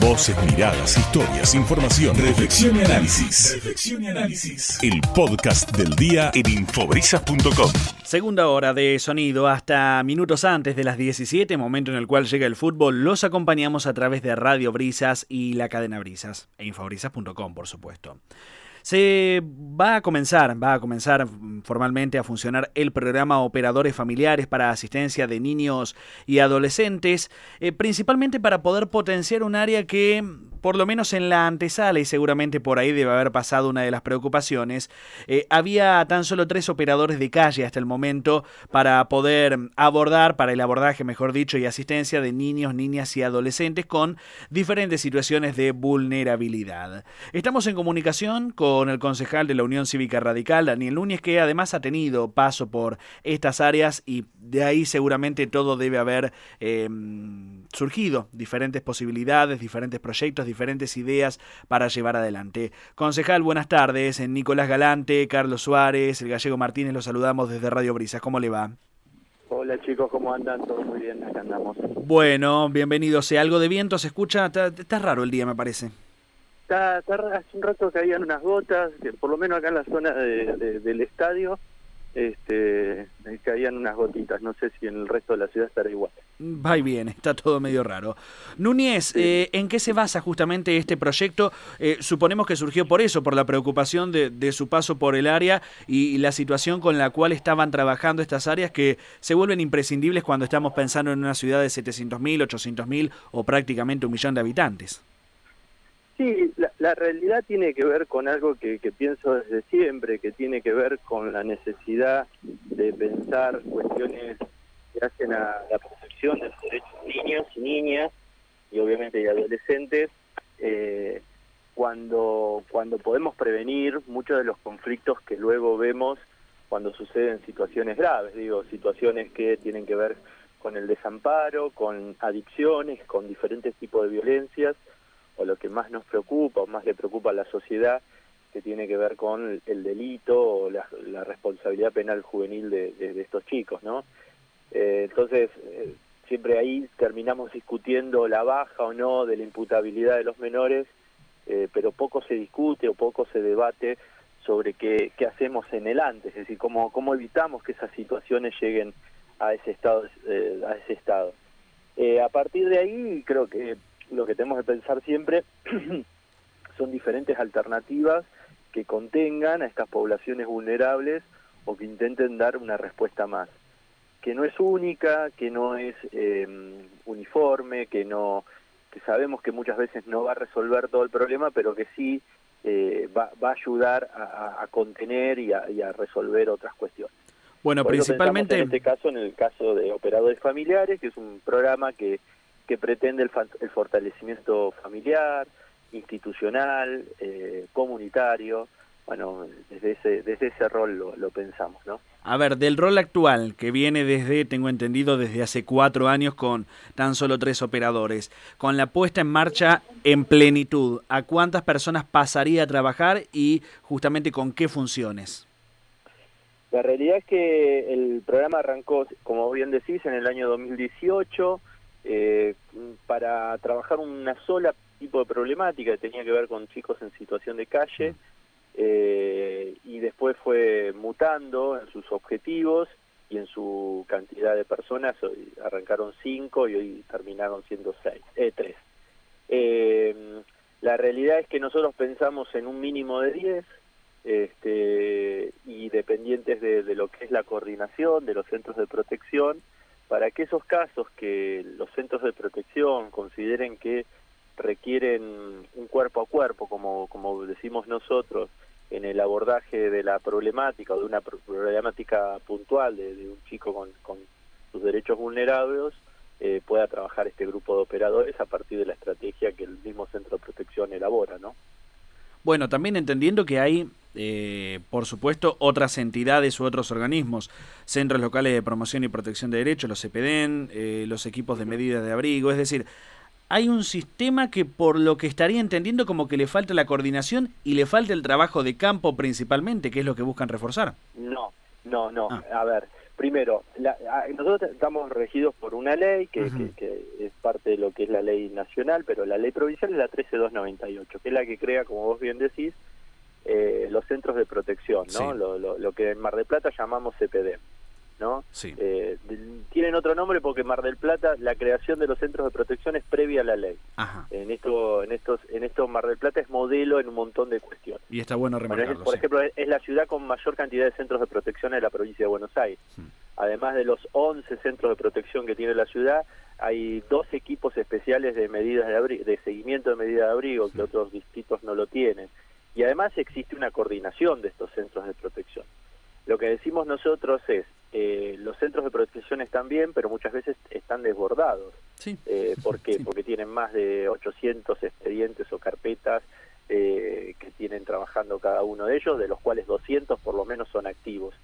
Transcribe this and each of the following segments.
Voces, miradas, historias, información, reflexión y análisis. Reflexión y análisis. El podcast del día en infobrisas.com. Segunda hora de sonido hasta minutos antes de las 17, momento en el cual llega el fútbol, los acompañamos a través de Radio Brisas y la cadena Brisas e infobrisas.com, por supuesto. Se va a comenzar, va a comenzar formalmente a funcionar el programa Operadores Familiares para asistencia de niños y adolescentes, eh, principalmente para poder potenciar un área que por lo menos en la antesala, y seguramente por ahí debe haber pasado una de las preocupaciones, eh, había tan solo tres operadores de calle hasta el momento para poder abordar, para el abordaje, mejor dicho, y asistencia de niños, niñas y adolescentes con diferentes situaciones de vulnerabilidad. Estamos en comunicación con el concejal de la Unión Cívica Radical, Daniel Núñez, que además ha tenido paso por estas áreas y de ahí seguramente todo debe haber em, surgido, diferentes posibilidades, diferentes proyectos, diferentes ideas para llevar adelante. Concejal, buenas tardes. Nicolás Galante, Carlos Suárez, el gallego Martínez, los saludamos desde Radio Brisas. ¿Cómo le va? Hola chicos, ¿cómo andan? Todo muy bien, acá andamos. Bueno, bienvenido. ¿Se algo de viento se escucha? Está, raro el día, me parece. Está, está, hace un rato habían unas gotas, que por lo menos acá en la zona del estadio, este, caían unas gotitas. No sé si en el resto de la ciudad estará igual. Va y viene, está todo medio raro. Núñez, eh, ¿en qué se basa justamente este proyecto? Eh, suponemos que surgió por eso, por la preocupación de, su paso por el área y, la situación con la cual estaban trabajando estas áreas que se vuelven imprescindibles cuando estamos pensando en una ciudad de 700.000, 800.000 o prácticamente un millón de habitantes. Sí, la, realidad tiene que ver con algo que, pienso desde siempre, que tiene que ver con la necesidad de pensar cuestiones que hacen a la protección de los derechos de niños y niñas y obviamente de adolescentes eh, cuando cuando podemos prevenir muchos de los conflictos que luego vemos cuando suceden situaciones graves digo situaciones que tienen que ver con el desamparo con adicciones con diferentes tipos de violencias o lo que más nos preocupa o más le preocupa a la sociedad, que tiene que ver con el delito o la, responsabilidad penal juvenil de, estos chicos, ¿no? Eh, entonces, eh, siempre ahí terminamos discutiendo la baja o no de la imputabilidad de los menores, eh, pero poco se discute o poco se debate sobre qué, qué hacemos en el antes, es decir, cómo, cómo evitamos que esas situaciones lleguen a ese estado. a ese estado. a partir de ahí, creo que lo que tenemos que pensar siempre son diferentes alternativas que contengan a estas poblaciones vulnerables o que intenten dar una respuesta más, que no es única, que no es em, uniforme, que no que sabemos que muchas veces no va a resolver todo el problema, pero que sí eh, va, va, a ayudar a, contener y a, y a, resolver otras cuestiones. Bueno, principalmente en este caso, en el caso de operadores familiares, que es un programa que que pretende el, el fortalecimiento familiar, institucional, eh, comunitario. Bueno, desde ese, desde ese rol lo, lo, pensamos, ¿no? A ver, del rol actual, que viene desde, tengo entendido, desde hace cuatro años con tan solo tres operadores, con la puesta en marcha en plenitud, ¿a cuántas personas pasaría a trabajar y justamente con qué funciones? La realidad es que el programa arrancó, como bien decís, en el año 2018, eh, para trabajar una sola tipo de problemática que tenía que ver con chicos en situación de calle eh, y después fue mutando en sus objetivos y en su cantidad de personas, hoy arrancaron cinco y hoy terminaron siendo seis, eh, tres. Eh, la realidad es que nosotros pensamos en un mínimo de diez este, y dependientes de, de lo que es la coordinación de los centros de protección, para que esos casos que los centros de protección consideren que requieren un cuerpo a cuerpo, como, como decimos nosotros, en el abordaje de la problemática o de una problemática puntual de, un chico con, con, sus derechos vulnerables, eh, pueda trabajar este grupo de operadores a partir de la estrategia que el mismo centro de protección elabora, ¿no? Bueno, también entendiendo que hay, eh, por supuesto, otras entidades u otros organismos, centros locales de promoción y protección de derechos, los CPDEN, eh, los equipos de medidas de abrigo, es decir, hay un sistema que por lo que estaría entendiendo como que le falta la coordinación y le falta el trabajo de campo principalmente, que es lo que buscan reforzar. No, no, no. Ah. A ver, primero, nosotros estamos regidos por una ley que, que, es parte de lo que es la ley nacional, pero la ley provincial es la 13298, que es la que crea, como vos bien decís, eh, los centros de protección, ¿no? Lo, lo, que en Mar del Plata llamamos CPD. ¿no? Eh, tienen otro nombre porque Mar del Plata, la creación de los centros de protección es previa a la ley. En esto, en estos, en esto Mar del Plata es modelo en un montón de cuestiones. Y está bueno remarcarlo. por ejemplo, es la ciudad con mayor cantidad de centros de protección en la provincia de Buenos Aires. Además de los 11 centros de protección que tiene la ciudad, hay dos equipos especiales de medidas de, de seguimiento de medidas de abrigo que otros distritos no lo tienen. Y además existe una coordinación de estos centros de protección. Lo que decimos nosotros es, eh, los centros de protección están bien, pero muchas veces están desbordados. Sí. Eh, ¿Por qué? Porque tienen más de 800 expedientes o carpetas eh, que tienen trabajando cada uno de ellos, de los cuales 200 por lo menos son activos.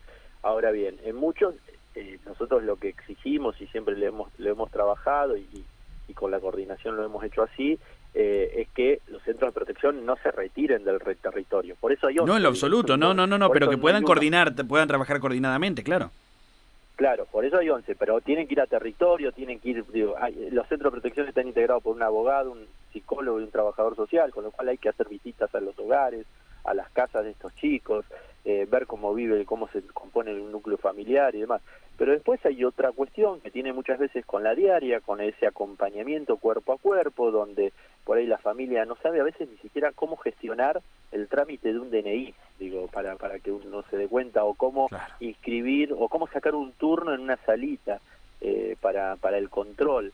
Ahora bien, en muchos, eh, nosotros lo que exigimos y siempre le hemos, lo hemos trabajado y, y con la coordinación lo hemos hecho así, es que centros de protección no se retiren del territorio. Por eso hay No, en lo absoluto, no, no, no, no, pero que puedan coordinar, puedan trabajar coordinadamente, claro. Claro, por eso hay 11, pero tienen que ir a territorio, tienen que ir, digo, los centros de protección están integrados por un abogado, un psicólogo y un trabajador social, con lo cual hay que hacer visitas a los hogares, a las casas de estos chicos, eh, ver cómo vive, cómo se compone un núcleo familiar y demás. Pero después hay otra cuestión que tiene muchas veces con la diaria, con ese acompañamiento cuerpo a cuerpo, donde por ahí la familia no sabe a veces ni siquiera cómo gestionar el trámite de un DNI, digo, para, para que uno se dé cuenta, o cómo inscribir, o cómo sacar un turno en una salita eh, para, para el control.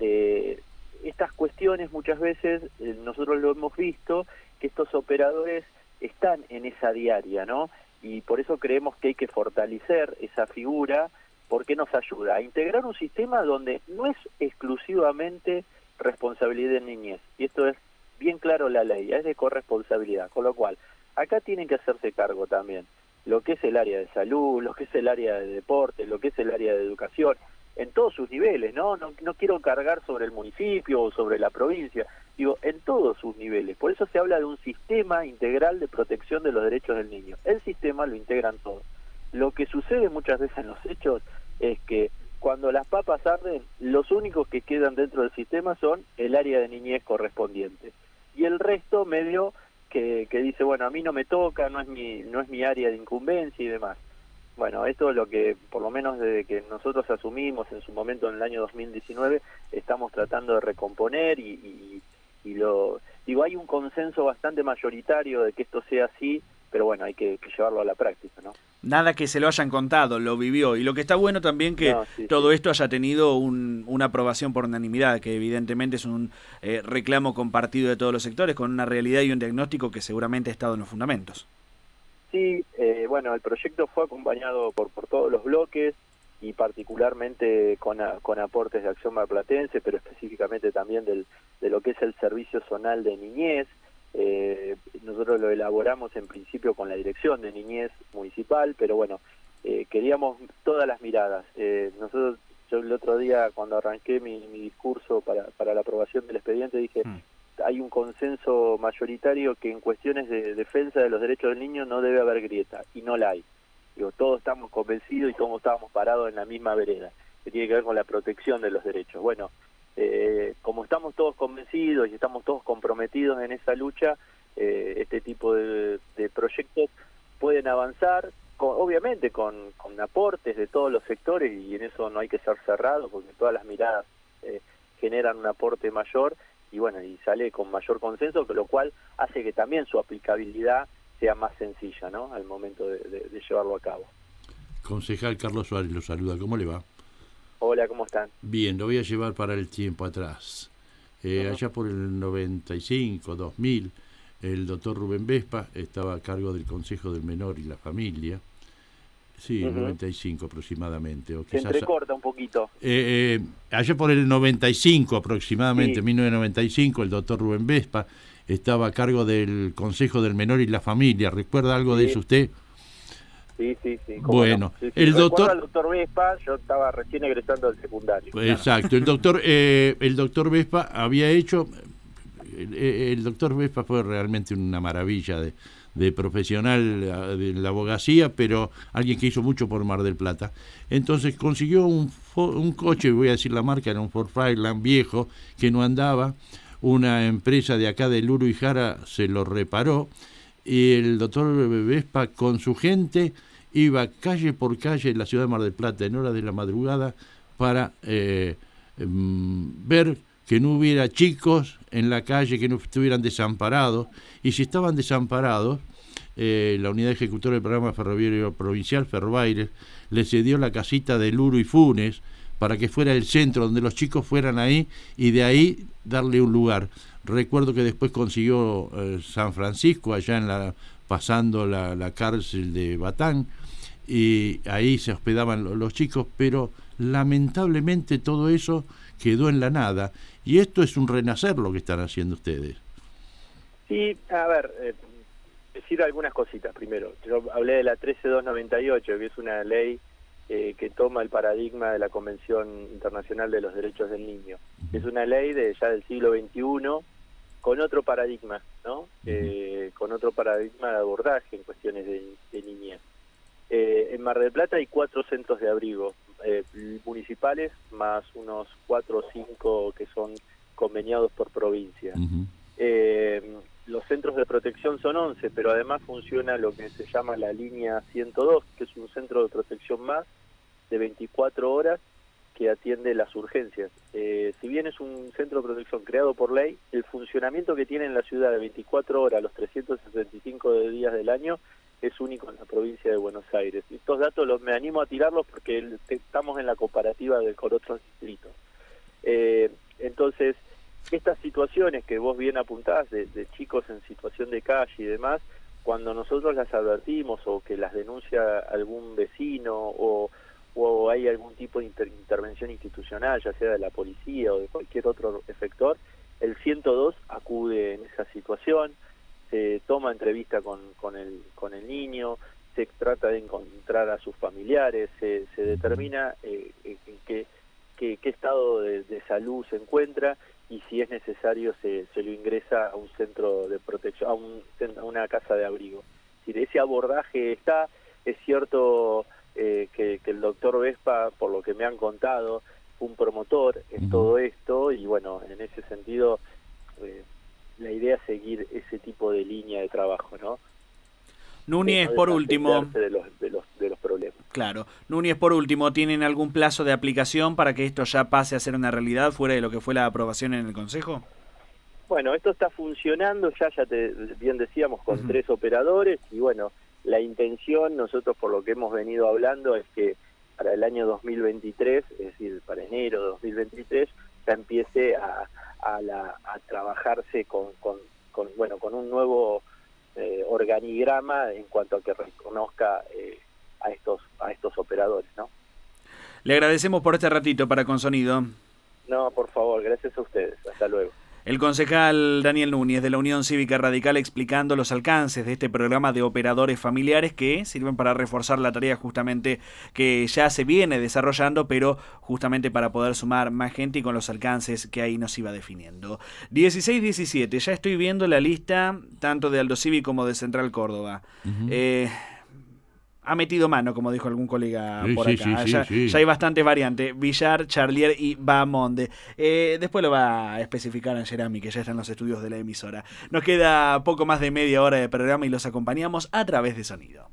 Eh, estas cuestiones muchas veces eh, nosotros lo hemos visto, que estos operadores están en esa diaria, ¿no? y por eso creemos que hay que fortalecer esa figura porque nos ayuda a integrar un sistema donde no es exclusivamente responsabilidad de niñez, y esto es bien claro la ley, es de corresponsabilidad, con lo cual acá tienen que hacerse cargo también lo que es el área de salud, lo que es el área de deporte, lo que es el área de educación, en todos sus niveles, ¿no? No, no quiero cargar sobre el municipio o sobre la provincia, digo, en todos sus niveles. Por eso se habla de un sistema integral de protección de los derechos del niño. El sistema lo integran todos. Lo que sucede muchas veces en los hechos es que cuando las papas arden, los únicos que quedan dentro del sistema son el área de niñez correspondiente. Y el resto medio que, que dice, bueno, a mí no me toca, no es mi, no es mi área de incumbencia y demás. Bueno, esto es lo que, por lo menos desde que nosotros asumimos en su momento en el año 2019, estamos tratando de recomponer y, y, lo digo, hay un consenso bastante mayoritario de que esto sea así, pero bueno, hay que, llevarlo a la práctica, ¿no? Nada que se lo hayan contado, lo vivió. Y lo que está bueno también que todo esto haya tenido un, una aprobación por unanimidad, que evidentemente es un eh, reclamo compartido de todos los sectores, con una realidad y un diagnóstico que seguramente ha estado en los fundamentos. Sí, eh, bueno, el proyecto fue acompañado por, por todos los bloques y particularmente con, con aportes de Acción Marplatense, pero específicamente también del, de lo que es el Servicio Zonal de Niñez. Eh, nosotros lo elaboramos en principio con la Dirección de Niñez Municipal, pero bueno, eh, queríamos todas las miradas. Eh, nosotros, yo el otro día cuando arranqué mi, mi discurso para, para la aprobación del expediente dije, mm hay un consenso mayoritario que en cuestiones de defensa de los derechos del niño no debe haber grieta, y no la hay. Digo, todos estamos convencidos y todos estábamos parados en la misma vereda, que tiene que ver con la protección de los derechos. Bueno, eh, como estamos todos convencidos y estamos todos comprometidos en esa lucha, eh, este tipo de, proyectos pueden avanzar, obviamente con, con, aportes de todos los sectores y en eso no hay que ser cerrado porque todas las miradas eh, generan un aporte mayor y bueno, y sale con mayor consenso, lo cual hace que también su aplicabilidad sea más sencilla, ¿no? Al momento de, llevarlo a cabo. Concejal Carlos Suárez lo saluda, ¿cómo le va? Hola, ¿cómo están? Bien, lo voy a llevar para el tiempo atrás. Eh, allá por el 95, 2000, el doctor Rubén Vespa estaba a cargo del Consejo del Menor y la Familia Sí, 95 aproximadamente. O Se entrecorta un poquito. Eh, eh, allá por el 95 aproximadamente, 1995, el doctor Rubén Vespa estaba a cargo del Consejo del Menor y la Familia. ¿Recuerda algo de eso usted? Sí, sí, sí. Bueno, el doctor... doctor Vespa, yo estaba recién egresando del secundario. Exacto, el doctor, eh, el doctor Vespa había hecho... El, el doctor Vespa fue realmente una maravilla de, de profesional de la abogacía, pero alguien que hizo mucho por Mar del Plata. Entonces consiguió un, un coche, voy a decir la marca, era un Ford Fireland viejo, que no andaba. Una empresa de acá de Luro y Jara se lo reparó y el doctor Vespa con su gente iba calle por calle en la ciudad de Mar del Plata en horas de la madrugada para eh, em, ver que no hubiera chicos en la calle, que no estuvieran desamparados, y si estaban desamparados, eh, la unidad ejecutora del programa ferroviario provincial, Ferrobaires, le cedió la casita de Luro y Funes para que fuera el centro donde los chicos fueran ahí y de ahí darle un lugar. Recuerdo que después consiguió eh, San Francisco, allá en la, pasando la, la, cárcel de Batán, y ahí se hospedaban los chicos, pero lamentablemente todo eso quedó en la nada y esto es un renacer lo que están haciendo ustedes. Sí, a ver, eh, decir algunas cositas primero. Yo hablé de la 13298, que es una ley eh, que toma el paradigma de la Convención Internacional de los Derechos del Niño. Es una ley de ya del siglo XXI con otro paradigma, ¿no? Eh, con otro paradigma de abordaje en cuestiones de, de niñez. en Mar del Plata hay cuatro centros de abrigo eh, municipales más unos cuatro o cinco que son conveniados por provincia. Eh, los centros de protección son 11, pero además funciona lo que se llama la línea 102, que es un centro de protección más de 24 horas que atiende las urgencias. Eh, si bien es un centro de protección creado por ley, el funcionamiento que tiene en la ciudad de 24 horas, los 365 días del año, es único en la provincia de Buenos Aires. Estos datos los me animo a tirarlos porque estamos en la comparativa de, con otros distritos. Eh, entonces, estas situaciones que vos bien apuntás de, chicos en situación de calle y demás, cuando nosotros las advertimos o que las denuncia algún vecino o, o hay algún tipo de intervención institucional, ya sea de la policía o de cualquier otro efector, el 102 acude en esa situación se toma entrevista con, con, el, con el niño, se trata de encontrar a sus familiares, se, se determina eh, en qué, qué, estado de, salud se encuentra y si es necesario se, se lo ingresa a un centro de protección, a, un, a una casa de abrigo. Si ese abordaje está, es cierto eh, que, que, el doctor Vespa, por lo que me han contado, un promotor en todo esto y bueno, en ese sentido eh, la idea es seguir ese tipo de línea de trabajo, ¿no? Núñez, por último. De los, de, los, de los problemas. Claro. Núñez, por último, ¿tienen algún plazo de aplicación para que esto ya pase a ser una realidad fuera de lo que fue la aprobación en el Consejo? Bueno, esto está funcionando ya, ya te, bien decíamos, con tres operadores y bueno, la intención, nosotros por lo que hemos venido hablando, es que para el año 2023, es decir, para enero de 2023, ya empiece a, a, la, a trabajarse con, con, bueno con un nuevo eh, organigrama en cuanto a que reconozca eh, a estos a estos operadores no le agradecemos por este ratito para Consonido no por favor gracias a ustedes. Hasta luego el concejal Daniel Núñez de la Unión Cívica Radical explicando los alcances de este programa de operadores familiares que sirven para reforzar la tarea justamente que ya se viene desarrollando, pero justamente para poder sumar más gente y con los alcances que ahí nos iba definiendo. 16-17, ya estoy viendo la lista tanto de Aldo Civi como de Central Córdoba ha metido mano, como dijo algún colega por acá. ya, hay bastantes variantes. Villar, Charlier y Bamonde. Eh, después lo va a especificar en Jeremy, que ya está en los estudios de la emisora. Nos queda poco más de media hora de programa y los acompañamos a través de sonido.